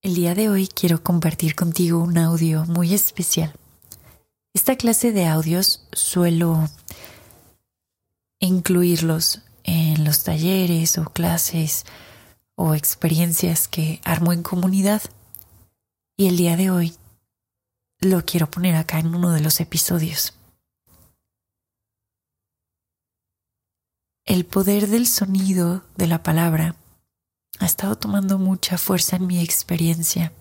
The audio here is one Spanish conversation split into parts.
El día de hoy quiero compartir contigo un audio muy especial. Esta clase de audios suelo incluirlos en los talleres o clases o experiencias que armo en comunidad. Y el día de hoy lo quiero poner acá en uno de los episodios. El poder del sonido de la palabra ha estado tomando mucha fuerza en mi experiencia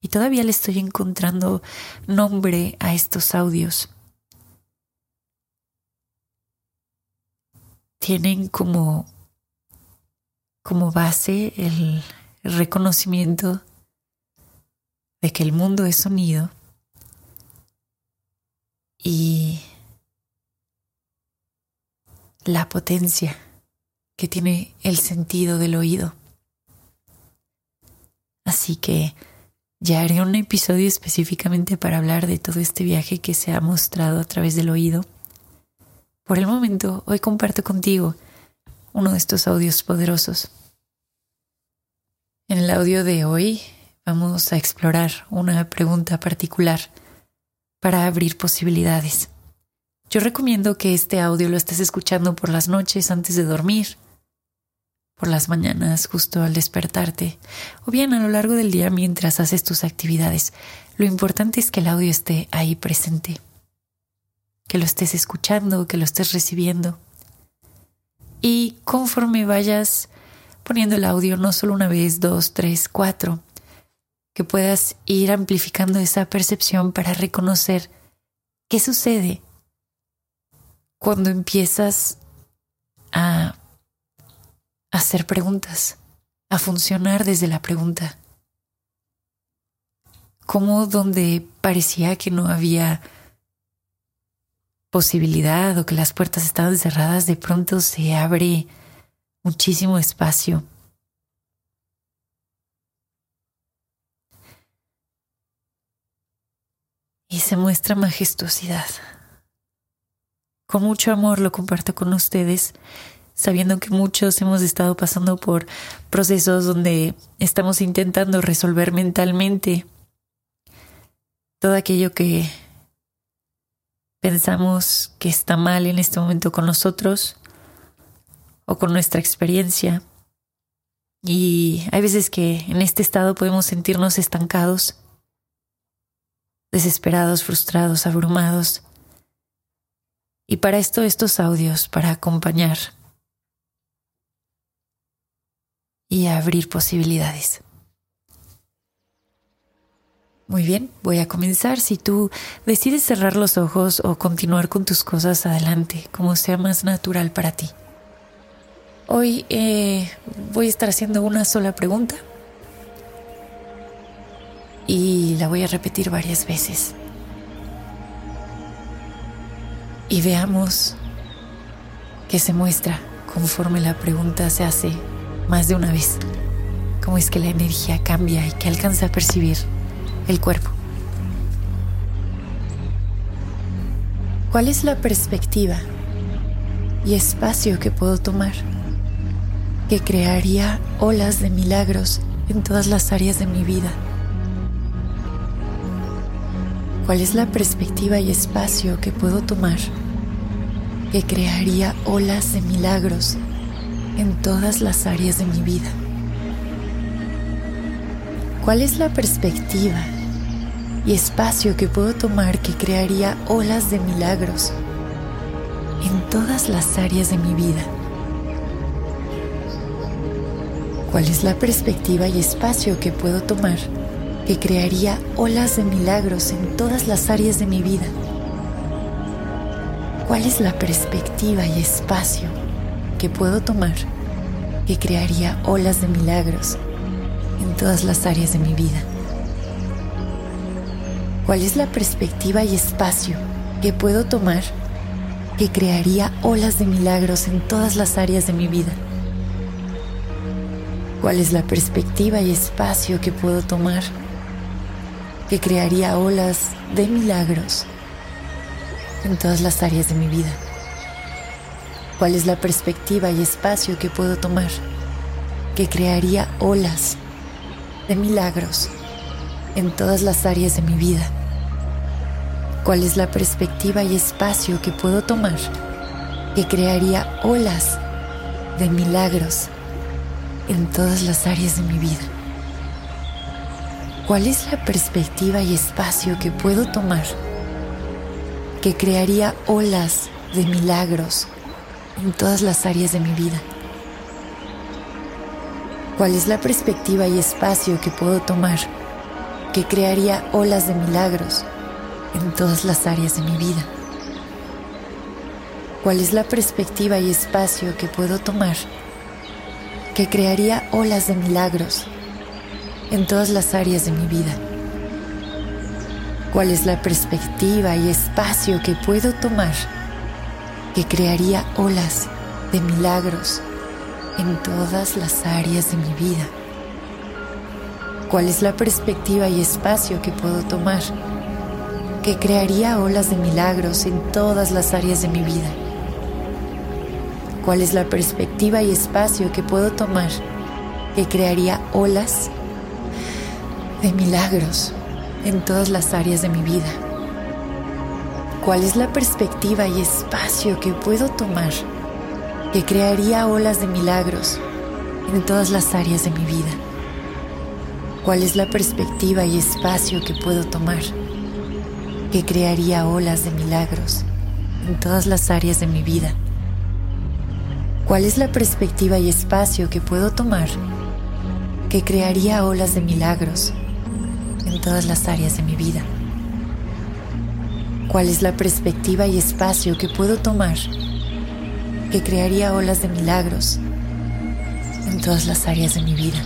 y todavía le estoy encontrando nombre a estos audios. Tienen como, como base el reconocimiento de que el mundo es sonido y la potencia que tiene el sentido del oído. Así que ya haré un episodio específicamente para hablar de todo este viaje que se ha mostrado a través del oído. Por el momento, hoy comparto contigo uno de estos audios poderosos. En el audio de hoy vamos a explorar una pregunta particular para abrir posibilidades. Yo recomiendo que este audio lo estés escuchando por las noches antes de dormir por las mañanas justo al despertarte o bien a lo largo del día mientras haces tus actividades. Lo importante es que el audio esté ahí presente, que lo estés escuchando, que lo estés recibiendo. Y conforme vayas poniendo el audio no solo una vez, dos, tres, cuatro, que puedas ir amplificando esa percepción para reconocer qué sucede cuando empiezas a hacer preguntas, a funcionar desde la pregunta. Como donde parecía que no había posibilidad o que las puertas estaban cerradas, de pronto se abre muchísimo espacio. Y se muestra majestuosidad. Con mucho amor lo comparto con ustedes sabiendo que muchos hemos estado pasando por procesos donde estamos intentando resolver mentalmente todo aquello que pensamos que está mal en este momento con nosotros o con nuestra experiencia. Y hay veces que en este estado podemos sentirnos estancados, desesperados, frustrados, abrumados. Y para esto estos audios, para acompañar y abrir posibilidades. Muy bien, voy a comenzar. Si tú decides cerrar los ojos o continuar con tus cosas adelante, como sea más natural para ti. Hoy eh, voy a estar haciendo una sola pregunta y la voy a repetir varias veces. Y veamos qué se muestra conforme la pregunta se hace más de una vez cómo es que la energía cambia y que alcanza a percibir el cuerpo. ¿Cuál es la perspectiva y espacio que puedo tomar que crearía olas de milagros en todas las áreas de mi vida? ¿Cuál es la perspectiva y espacio que puedo tomar que crearía olas de milagros en todas las áreas de mi vida. ¿Cuál es la perspectiva y espacio que puedo tomar que crearía olas de milagros en todas las áreas de mi vida? ¿Cuál es la perspectiva y espacio que puedo tomar que crearía olas de milagros en todas las áreas de mi vida? ¿Cuál es la perspectiva y espacio que puedo tomar que crearía olas de milagros en todas las áreas de mi vida. ¿Cuál es la perspectiva y espacio que puedo tomar que crearía olas de milagros en todas las áreas de mi vida? ¿Cuál es la perspectiva y espacio que puedo tomar que crearía olas de milagros en todas las áreas de mi vida? Cuál es la perspectiva y espacio que puedo tomar que crearía olas de milagros en todas las áreas de mi vida? ¿Cuál es la perspectiva y espacio que puedo tomar que crearía olas de milagros en todas las áreas de mi vida? ¿Cuál es la perspectiva y espacio que puedo tomar que crearía olas de milagros en todas las áreas de mi vida? ¿Cuál es la perspectiva y espacio que puedo tomar que crearía olas de milagros en todas las áreas de mi vida? ¿Cuál es la perspectiva y espacio que puedo tomar que crearía olas de milagros en todas las áreas de mi vida? ¿Cuál es la perspectiva y espacio que puedo tomar que crearía olas de milagros en todas las áreas de mi vida. ¿Cuál es la perspectiva y espacio que puedo tomar que crearía olas de milagros en todas las áreas de mi vida? ¿Cuál es la perspectiva y espacio que puedo tomar que crearía olas de milagros en todas las áreas de mi vida? ¿Cuál es la perspectiva y espacio que puedo tomar que crearía olas de milagros en todas las áreas de mi vida. ¿Cuál es la perspectiva y espacio que puedo tomar que crearía olas de milagros en todas las áreas de mi vida? ¿Cuál es la perspectiva y espacio que puedo tomar que crearía olas de milagros en todas las áreas de mi vida? ¿Cuál es la perspectiva y espacio que puedo tomar que crearía olas de milagros en todas las áreas de mi vida.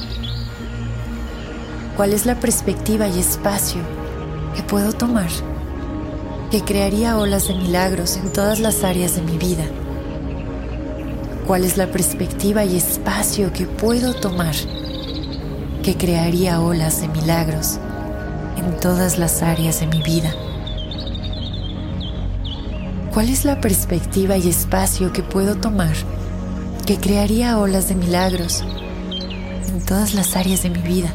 ¿Cuál es la perspectiva y espacio que puedo tomar que crearía olas de milagros en todas las áreas de mi vida? ¿Cuál es la perspectiva y espacio que puedo tomar que crearía olas de milagros en todas las áreas de mi vida? ¿Cuál es la perspectiva y espacio que puedo tomar que crearía olas de milagros en todas las áreas de mi vida?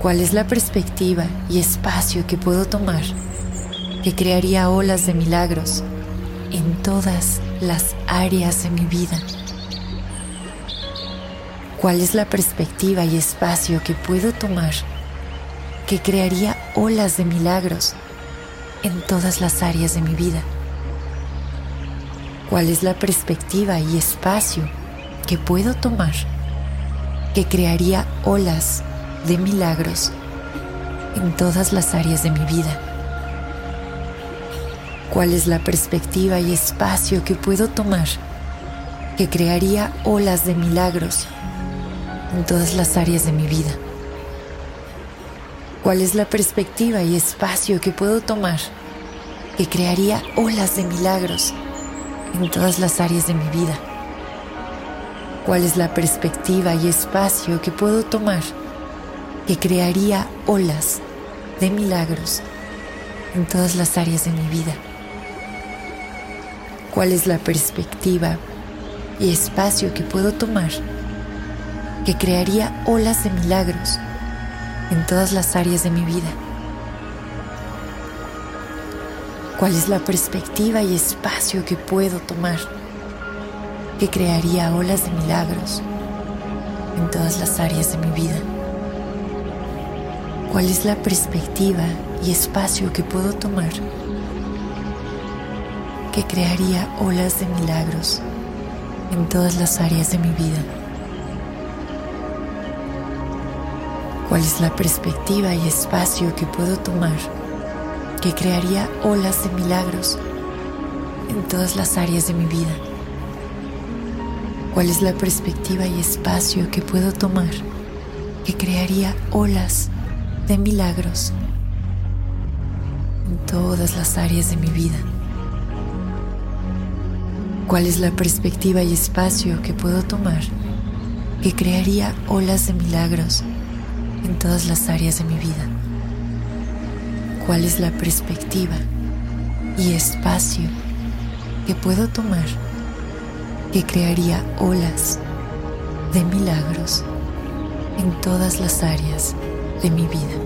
¿Cuál es la perspectiva y espacio que puedo tomar que crearía olas de milagros en todas las áreas de mi vida? ¿Cuál es la perspectiva y espacio que puedo tomar que crearía olas de milagros en todas las áreas de mi vida. ¿Cuál es la perspectiva y espacio que puedo tomar que crearía olas de milagros en todas las áreas de mi vida? ¿Cuál es la perspectiva y espacio que puedo tomar que crearía olas de milagros en todas las áreas de mi vida? ¿Cuál es la perspectiva y espacio que puedo tomar que crearía olas de milagros en todas las áreas de mi vida? ¿Cuál es la perspectiva y espacio que puedo tomar que crearía olas de milagros en todas las áreas de mi vida? ¿Cuál es la perspectiva y espacio que puedo tomar que crearía olas de milagros en todas las áreas de mi vida. ¿Cuál es la perspectiva y espacio que puedo tomar que crearía olas de milagros en todas las áreas de mi vida? ¿Cuál es la perspectiva y espacio que puedo tomar que crearía olas de milagros en todas las áreas de mi vida? Cuál es la perspectiva y espacio que puedo tomar que crearía olas de milagros en todas las áreas de mi vida. ¿Cuál es la perspectiva y espacio que puedo tomar que crearía olas de milagros en todas las áreas de mi vida? ¿Cuál es la perspectiva y espacio que puedo tomar que crearía olas de milagros en todas las áreas de mi vida. ¿Cuál es la perspectiva y espacio que puedo tomar que crearía olas de milagros en todas las áreas de mi vida.